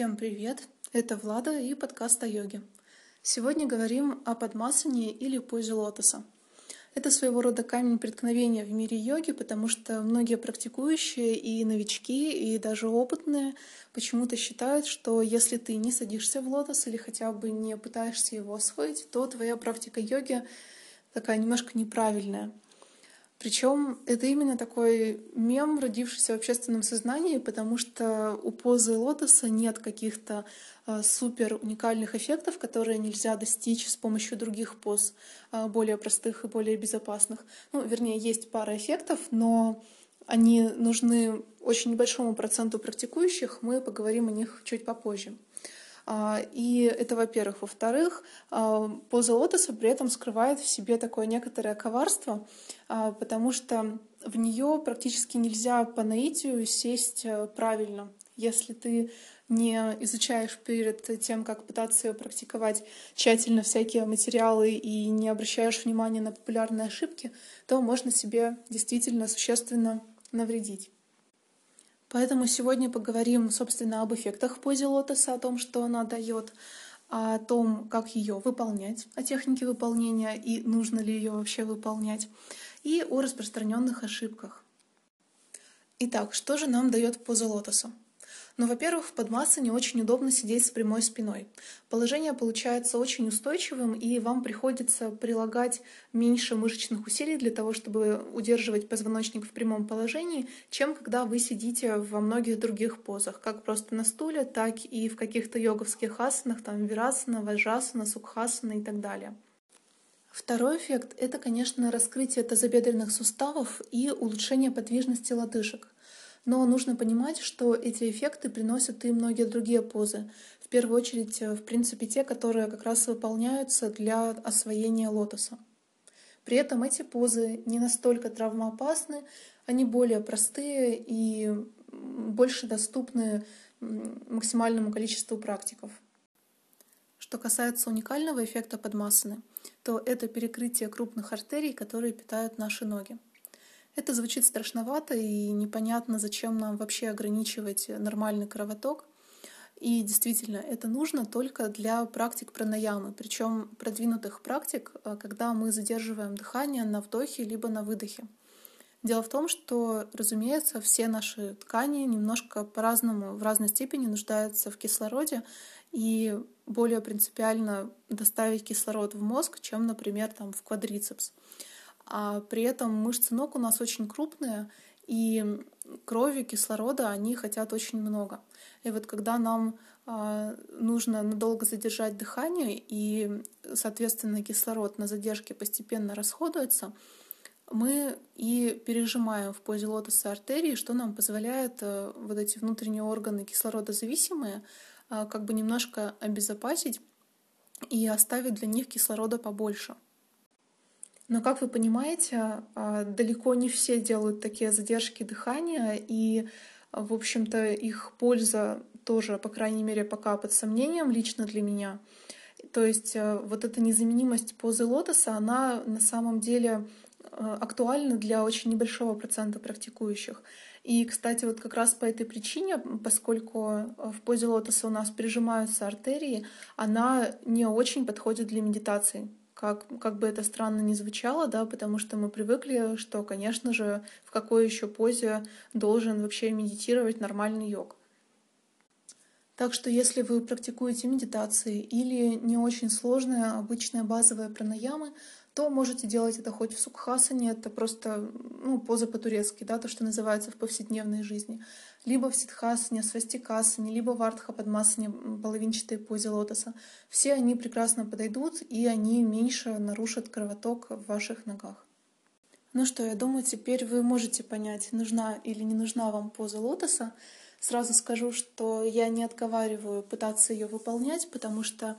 Всем привет! Это Влада и подкаст о йоге. Сегодня говорим о подмасане или позе лотоса. Это своего рода камень преткновения в мире йоги, потому что многие практикующие и новички, и даже опытные почему-то считают, что если ты не садишься в лотос или хотя бы не пытаешься его освоить, то твоя практика йоги такая немножко неправильная. Причем это именно такой мем, родившийся в общественном сознании, потому что у позы лотоса нет каких-то э, супер уникальных эффектов, которые нельзя достичь с помощью других поз, э, более простых и более безопасных. Ну, вернее, есть пара эффектов, но они нужны очень небольшому проценту практикующих. Мы поговорим о них чуть попозже. А, и это, во-первых. Во-вторых, а, поза лотоса при этом скрывает в себе такое некоторое коварство, а, потому что в нее практически нельзя по наитию сесть э, правильно. Если ты не изучаешь перед тем, как пытаться ее практиковать тщательно всякие материалы и не обращаешь внимания на популярные ошибки, то можно себе действительно существенно навредить. Поэтому сегодня поговорим, собственно, об эффектах в позе лотоса, о том, что она дает, о том, как ее выполнять, о технике выполнения и нужно ли ее вообще выполнять, и о распространенных ошибках. Итак, что же нам дает поза лотоса? Но, во-первых, в подмасане очень удобно сидеть с прямой спиной. Положение получается очень устойчивым, и вам приходится прилагать меньше мышечных усилий для того, чтобы удерживать позвоночник в прямом положении, чем когда вы сидите во многих других позах, как просто на стуле, так и в каких-то йоговских асанах, там вирасана, ваджасана, сукхасана и так далее. Второй эффект — это, конечно, раскрытие тазобедренных суставов и улучшение подвижности лодыжек — но нужно понимать, что эти эффекты приносят и многие другие позы. В первую очередь, э, в принципе, те, которые как раз выполняются для освоения лотоса. При этом эти позы не настолько травмоопасны, они более простые и больше доступны максимальному количеству практиков. Что касается уникального эффекта подмасаны, то это перекрытие крупных артерий, которые питают наши ноги. Это звучит страшновато и непонятно, зачем нам вообще ограничивать нормальный кровоток. И действительно, это нужно только для практик пранаямы, причем продвинутых практик, э, когда мы задерживаем дыхание на вдохе либо на выдохе. Дело в том, что, разумеется, все наши ткани немножко по-разному, в разной степени нуждаются в кислороде, и более принципиально доставить кислород в мозг, чем, например, там, в квадрицепс а при этом мышцы ног у нас очень крупные, и крови, кислорода они хотят очень много. И вот когда нам а, нужно надолго задержать дыхание, и, соответственно, кислород на задержке постепенно расходуется, мы и пережимаем в позе лотоса артерии, что нам позволяет а, вот эти внутренние органы кислородозависимые а, как бы немножко обезопасить и оставить для них кислорода побольше. Но, как вы понимаете, а, далеко не все делают такие задержки дыхания, и, в общем-то, их польза тоже, по крайней мере, пока под сомнением лично для меня. То есть а, вот эта незаменимость позы лотоса, она на самом деле а, актуальна для очень небольшого процента практикующих. И, кстати, вот как раз по этой причине, поскольку в позе лотоса у нас прижимаются артерии, она не очень подходит для медитации как, как бы это странно ни звучало, да, потому что мы привыкли, что, конечно же, в какой еще позе должен вообще медитировать нормальный йог. Так что если вы практикуете медитации или не очень сложные обычные базовые пранаямы, то можете делать это хоть в сукхасане, это просто ну, поза по-турецки, да, то, что называется в повседневной жизни, либо в ситхасане, свастикасане, либо в артхападмасане, половинчатой позе лотоса. Все они прекрасно подойдут, и они меньше нарушат кровоток в ваших ногах. Ну что, я думаю, теперь вы можете понять, нужна или не нужна вам поза лотоса. Сразу скажу, что я не отговариваю пытаться ее выполнять, потому что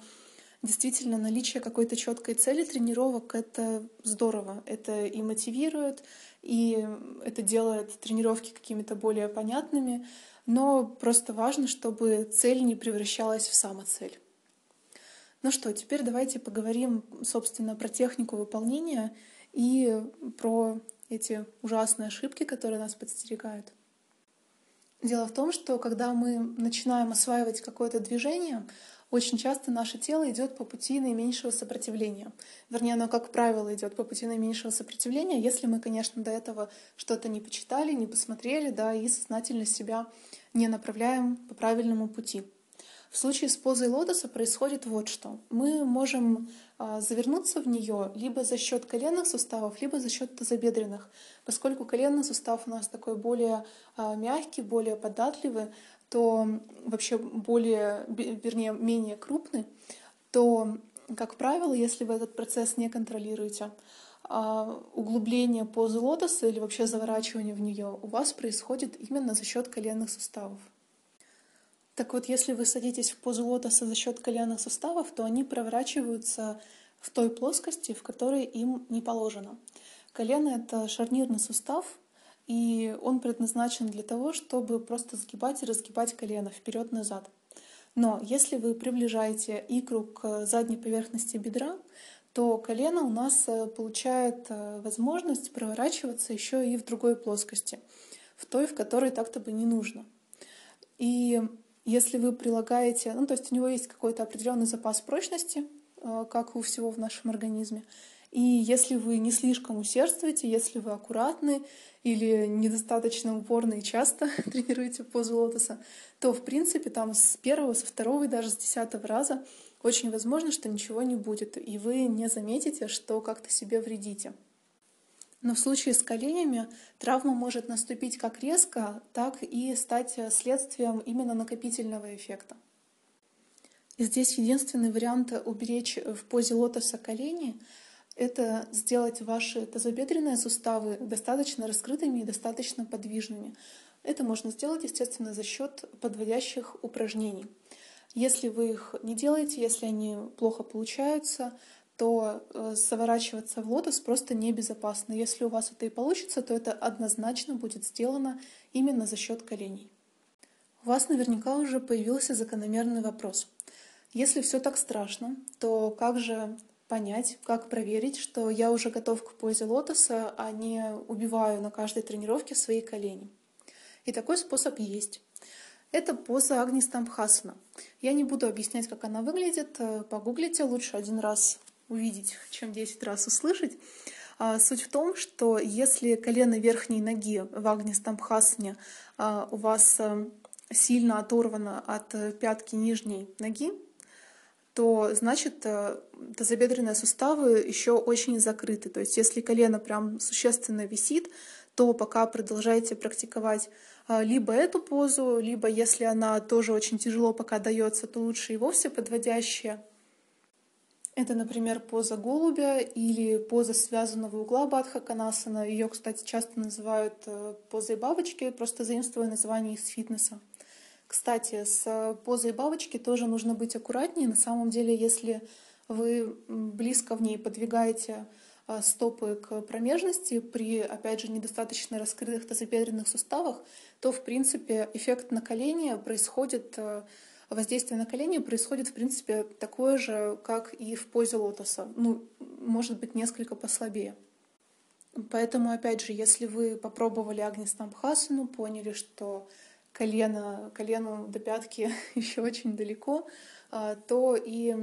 действительно наличие какой-то четкой цели тренировок — это здорово. Это и мотивирует, и это делает тренировки какими-то более понятными, но просто важно, чтобы цель не превращалась в самоцель. Ну что, теперь давайте поговорим, собственно, про технику выполнения и про эти ужасные ошибки, которые нас подстерегают. Дело в том, что когда мы начинаем осваивать какое-то движение, очень часто наше тело идет по пути наименьшего сопротивления. Вернее, оно, как правило, идет по пути наименьшего сопротивления, если мы, конечно, до этого что-то не почитали, не посмотрели, да, и сознательно себя не направляем по правильному пути. В случае с позой лотоса происходит вот что. Мы можем а, завернуться в нее либо за счет коленных суставов, либо за счет тазобедренных. Поскольку коленный сустав у нас такой более а, мягкий, более податливый, то вообще более, вернее, менее крупный, то, как правило, если вы этот процесс не контролируете, а, углубление позы лотоса или вообще заворачивание в нее у вас происходит именно за счет коленных суставов. Так вот, если вы садитесь в позу лотоса за счет коленных суставов, то они проворачиваются в той плоскости, в которой им не положено. Колено — это шарнирный сустав, и он предназначен для того, чтобы просто сгибать и разгибать колено вперед-назад. Но если вы приближаете икру к задней поверхности бедра, то колено у нас э, получает э, возможность проворачиваться еще и в другой плоскости, в той, в которой так-то бы не нужно. И если вы прилагаете, ну то есть у него есть какой-то определенный запас прочности, э, как у всего в нашем организме, и если вы не слишком усердствуете, если вы аккуратны или недостаточно упорно и часто тренируете позу лотоса, то, в принципе, там с первого, со второго и даже с десятого раза очень возможно, что ничего не будет, и вы не заметите, что как-то себе вредите. Но в случае с коленями травма может наступить как резко, так и стать следствием именно накопительного эффекта. И здесь единственный вариант уберечь в позе лотоса колени — это сделать ваши тазобедренные суставы достаточно раскрытыми и достаточно подвижными. Это можно сделать, естественно, за счет подводящих упражнений. Если вы их не делаете, если они плохо получаются, то э, заворачиваться в лотос просто небезопасно. Если у вас это и получится, то это однозначно будет сделано именно за счет коленей. У вас наверняка уже появился закономерный вопрос. Если все так страшно, то как же понять, как проверить, что я уже готов к позе лотоса, а не убиваю на каждой тренировке свои колени? И такой способ есть. Это поза Агни Стамбхасана. Я не буду объяснять, как она выглядит. Погуглите, лучше один раз увидеть, чем 10 раз услышать. А, суть в том, что если колено верхней ноги в Агни Стамбхасане а, у вас э, сильно оторвано от пятки нижней ноги, то значит э, тазобедренные суставы еще очень закрыты. То есть если колено прям существенно висит, то пока продолжайте практиковать а, либо эту позу, либо если она тоже очень тяжело пока дается, то лучше и вовсе подводящая. Это, например, поза голубя или поза связанного угла Бадхаканасана. Ее, кстати, часто называют э, позой бабочки, просто заимствуя название из фитнеса. Кстати, с позой бабочки тоже нужно быть аккуратнее. На самом деле, если вы близко в ней подвигаете а, стопы к промежности при, опять же, недостаточно раскрытых тазобедренных суставах, то, в принципе, эффект наколения происходит, э, воздействие на колени происходит, в принципе, такое же, как и в позе лотоса. Ну, может быть, несколько послабее. Поэтому, опять же, если вы попробовали Агнистамбхасану, поняли, что колено, колену до пятки еще очень далеко, а, то и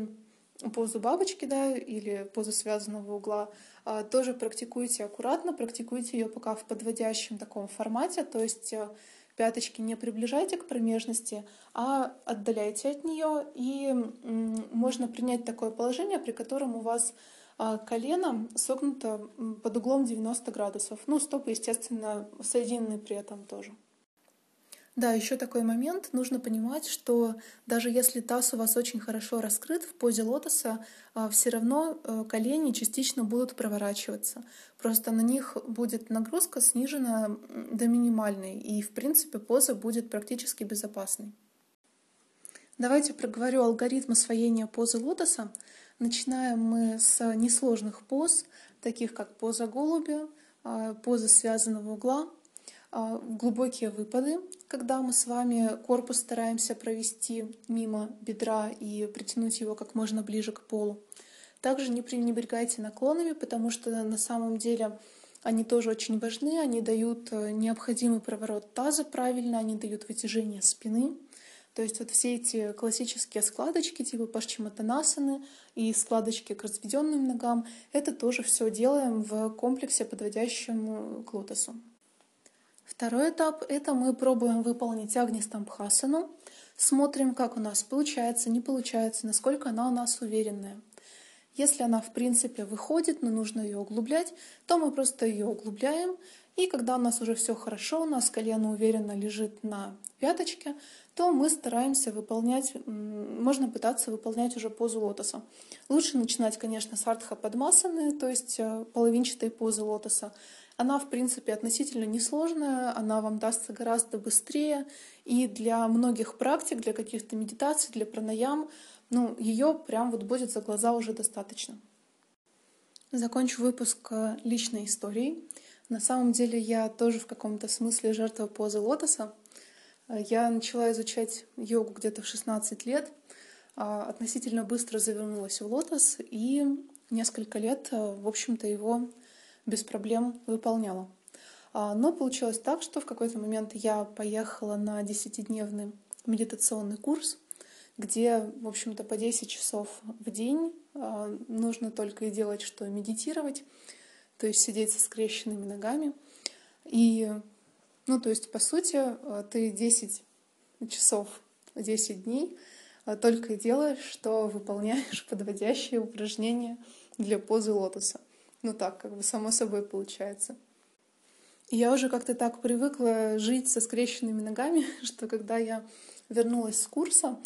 позу бабочки, да, или позу связанного угла, а, тоже практикуйте аккуратно, практикуйте ее пока в подводящем таком формате, то есть э, пяточки не приближайте к промежности, а отдаляйте от нее, и можно принять такое положение, при котором у вас а, колено согнуто под углом 90 градусов. Ну, стопы, естественно, соединены при этом тоже. Да, еще такой момент. Нужно понимать, что даже если таз у вас очень хорошо раскрыт в позе лотоса, а, все равно э, колени частично будут проворачиваться. Просто на них будет нагрузка снижена до минимальной, и, в принципе, поза будет практически безопасной. Давайте проговорю алгоритм освоения позы лотоса. Начинаем мы с несложных поз, таких как поза голубя, а, поза связанного угла, а, глубокие выпады, когда мы с вами корпус стараемся провести мимо бедра и притянуть его как можно ближе к полу. Также не пренебрегайте наклонами, потому что на самом деле Они тоже очень важны, они дают э, необходимый проворот таза правильно, они дают вытяжение спины. То есть вот все эти классические складочки типа пашчиматанасаны и складочки к разведенным ногам, это тоже все делаем в комплексе, подводящем к лотосу. Второй этап — это мы пробуем выполнить агнистамбхасану, смотрим, как у нас получается, не получается, насколько она у нас уверенная. Если она, в принципе, выходит, но нужно ее углублять, то мы просто ее углубляем. И когда у нас уже все хорошо, у нас колено уверенно лежит на пяточке, то мы стараемся выполнять, можно пытаться выполнять уже позу лотоса. Лучше начинать, конечно, с артха подмасаны, то есть э, половинчатой позы лотоса. Она, в принципе, относительно несложная, она вам дастся гораздо быстрее. И для многих практик, для каких-то медитаций, для пранаям, ну, ее прям вот будет за глаза уже достаточно. Закончу выпуск э, личной историей. На самом деле я тоже в каком-то смысле жертва позы лотоса. Э, я начала изучать йогу где-то в 16 лет, а, относительно быстро завернулась в лотос и несколько лет, э, в общем-то, его без проблем выполняла. А, но получилось так, что в какой-то момент я поехала на 10-дневный медитационный курс, где, в общем-то, по 10 часов в день а, нужно только и делать, что медитировать, то есть сидеть со скрещенными ногами. И, ну, то есть, по сути, а, ты 10 часов, 10 дней только и делаешь, что выполняешь подводящие упражнения для позы лотоса. Ну так, как бы само собой получается. я уже как-то так привыкла жить со скрещенными ногами, что когда я вернулась с курса,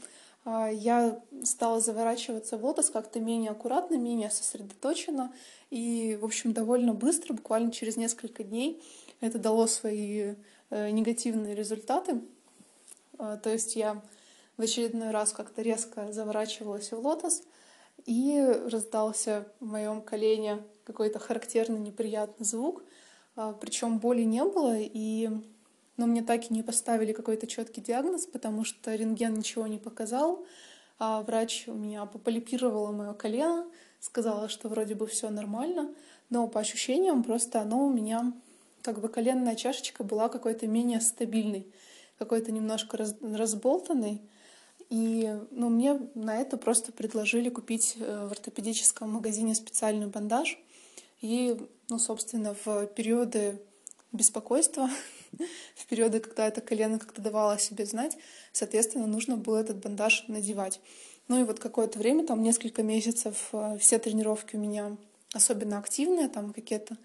а, я стала заворачиваться в лотос как-то менее аккуратно, менее сосредоточенно. И, в общем, довольно быстро, буквально через несколько дней, это дало свои э, негативные результаты. А, то есть я в очередной раз как-то резко заворачивалась в лотос, и раздался в моем колене какой-то характерный неприятный звук. А, Причем боли не было, и но мне так и не поставили какой-то четкий диагноз, потому что рентген ничего не показал. А врач у меня пополипировала мое колено, сказала, что вроде бы все нормально, но по ощущениям просто оно у меня как бы коленная чашечка была какой-то менее стабильной, какой-то немножко раз, разболтанной. И ну, мне на это просто предложили купить э, в ортопедическом магазине специальный бандаж. И, ну, собственно, в периоды беспокойства, в периоды, когда это колено как-то давало о себе знать, соответственно, нужно было этот бандаж надевать. Ну и вот какое-то время, там несколько месяцев, э, все тренировки у меня особенно активные, там какие-то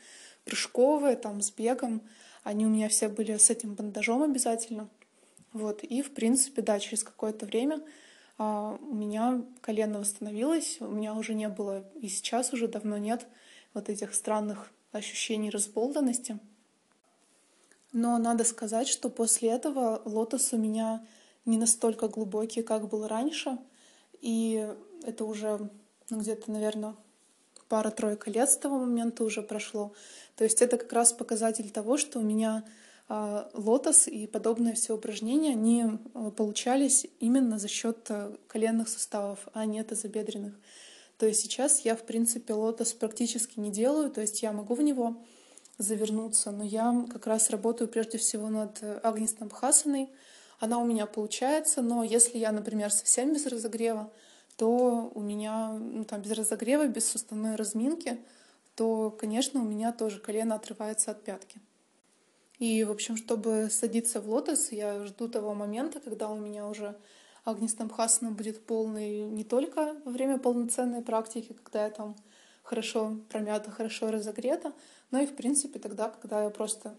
прыжковые, там с бегом, они у меня все были с этим бандажом обязательно. Вот, и, в принципе, да, через какое-то время а, у меня колено восстановилось, у меня уже не было, и сейчас уже давно нет вот этих странных ощущений разболтанности. Но надо сказать, что после этого лотос у меня не настолько глубокий, как был раньше. И это уже ну, где-то, наверное, пара-тройка лет с того момента уже прошло. То есть это как раз показатель того, что у меня а, лотос и подобные все упражнения, они а, получались именно за счет а, коленных суставов, а не тазобедренных. То есть сейчас я, в принципе, лотос практически не делаю, то есть я могу в него завернуться, но я как раз работаю прежде всего над Агнистом Хасаной. Она у меня получается, но если я, например, совсем без разогрева, то у меня ну, там без разогрева, без суставной разминки, то, конечно, у меня тоже колено отрывается от пятки. И, в общем, чтобы садиться в лотос, я жду того момента, когда у меня уже Агнистамхасана будет полный не только во время полноценной практики, когда я там хорошо промята, хорошо разогрета, но и, в принципе, тогда, когда я просто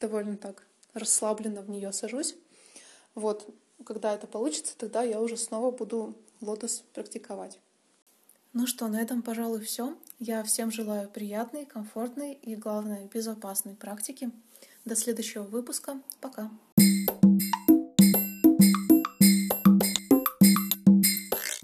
довольно так расслабленно в нее сажусь. Вот, когда это получится, тогда я уже снова буду лотос практиковать. Ну что, на этом, пожалуй, все. Я всем желаю приятной, комфортной и, главное, безопасной практики. До следующего выпуска. Пока.